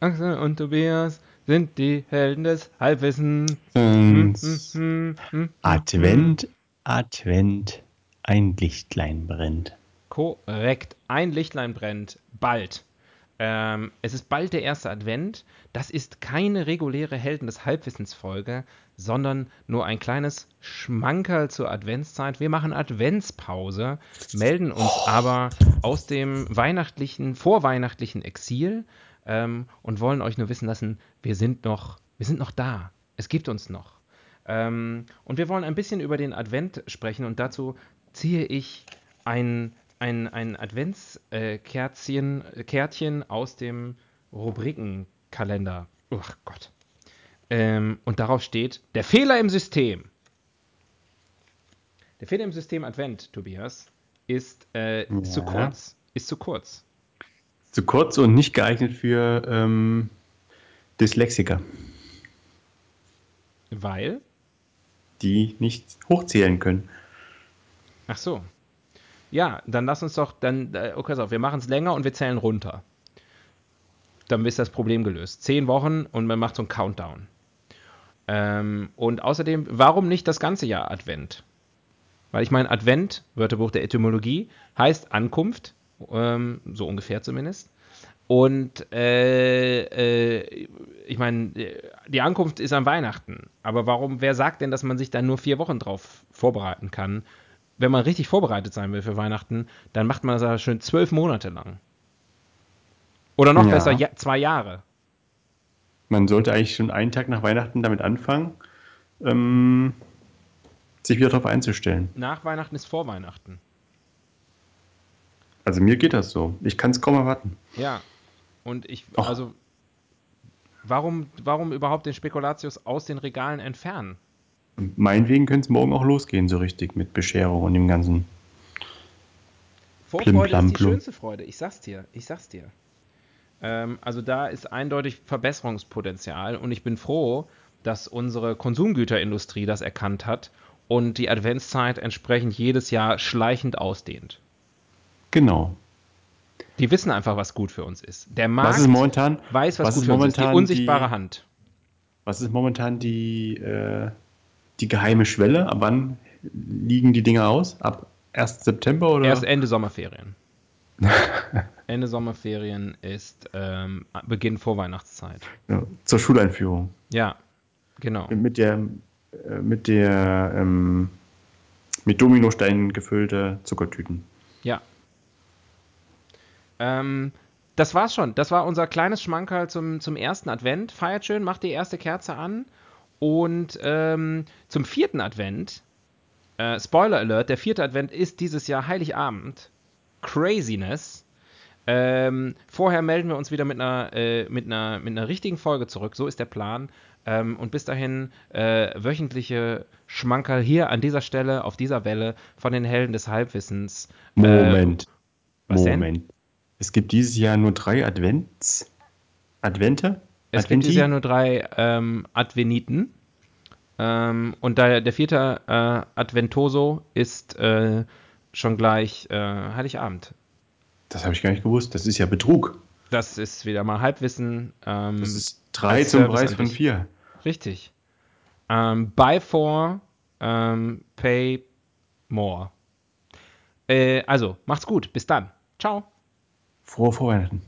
Axel und Tobias sind die Helden des Halbwissens. Advent, Advent, ein Lichtlein brennt. Korrekt, ein Lichtlein brennt. Bald. Ähm, es ist bald der erste Advent. Das ist keine reguläre Helden des Halbwissens-Folge, sondern nur ein kleines Schmankerl zur Adventszeit. Wir machen Adventspause, melden uns aber aus dem weihnachtlichen, vorweihnachtlichen Exil ähm, und wollen euch nur wissen lassen, wir sind noch, wir sind noch da. Es gibt uns noch. Ähm, und wir wollen ein bisschen über den Advent sprechen und dazu ziehe ich ein ein, ein Adventskärtchen äh, Kärtchen aus dem Rubrikenkalender. Ach Gott. Ähm, und darauf steht der Fehler im System. Der Fehler im System Advent, Tobias, ist, äh, ja. zu kurz. Ist zu kurz. Zu kurz und nicht geeignet für ähm, Dyslexiker. Weil? Die nicht hochzählen können. Ach so. Ja, dann lass uns doch, dann, äh, okay, so, wir machen es länger und wir zählen runter. Dann ist das Problem gelöst. Zehn Wochen und man macht so einen Countdown. Ähm, und außerdem, warum nicht das ganze Jahr Advent? Weil ich meine, Advent, Wörterbuch der Etymologie, heißt Ankunft, ähm, so ungefähr zumindest. Und äh, äh, ich meine, die Ankunft ist an Weihnachten. Aber warum, wer sagt denn, dass man sich da nur vier Wochen drauf vorbereiten kann? Wenn man richtig vorbereitet sein will für Weihnachten, dann macht man das ja schön zwölf Monate lang. Oder noch ja. besser, ja, zwei Jahre. Man sollte eigentlich schon einen Tag nach Weihnachten damit anfangen, ähm, sich wieder darauf einzustellen. Nach Weihnachten ist vor Weihnachten. Also mir geht das so. Ich kann es kaum erwarten. Ja. Und ich, Och. also, warum, warum überhaupt den Spekulatius aus den Regalen entfernen? Meinetwegen könnte es morgen auch losgehen, so richtig mit Bescherung und dem ganzen. Vorfreude ist die schönste Freude, ich sag's dir, ich sag's dir. Ähm, also da ist eindeutig Verbesserungspotenzial und ich bin froh, dass unsere Konsumgüterindustrie das erkannt hat und die Adventszeit entsprechend jedes Jahr schleichend ausdehnt. Genau. Die wissen einfach, was gut für uns ist. Der Markt was ist momentan, weiß, was, was gut für uns ist. Die unsichtbare die, Hand. Was ist momentan die, äh, die geheime Schwelle? Ab wann liegen die Dinger aus? Ab 1. September oder? Erst Ende Sommerferien. Ende Sommerferien ist ähm, Beginn Vorweihnachtszeit. Ja, zur Schuleinführung. Ja, genau. Mit der, äh, mit der ähm, mit Dominosteinen gefüllte Zuckertüten. Ja. Ähm, das war's schon. Das war unser kleines Schmankerl zum, zum ersten Advent. Feiert schön, macht die erste Kerze an und ähm, zum vierten Advent, äh, Spoiler Alert, der vierte Advent ist dieses Jahr Heiligabend. Craziness. Ähm, vorher melden wir uns wieder mit einer, äh, mit, einer, mit einer richtigen Folge zurück. So ist der Plan. Ähm, und bis dahin äh, wöchentliche Schmankerl hier an dieser Stelle, auf dieser Welle von den Helden des Halbwissens. Moment. was Moment. Denn? Es gibt dieses Jahr nur drei Advents. Advente? Es Adventi? gibt ja nur drei ähm, Adveniten. Ähm, und der, der vierte äh, Adventoso ist äh, schon gleich äh, Heiligabend. Das habe ich gar nicht gewusst. Das ist ja Betrug. Das ist wieder mal Halbwissen. Ähm, das ist drei zum Service Preis von vier. Richtig. Ähm, buy four, ähm, pay more. Äh, also, macht's gut. Bis dann. Ciao. Frohe Vorweihnachten.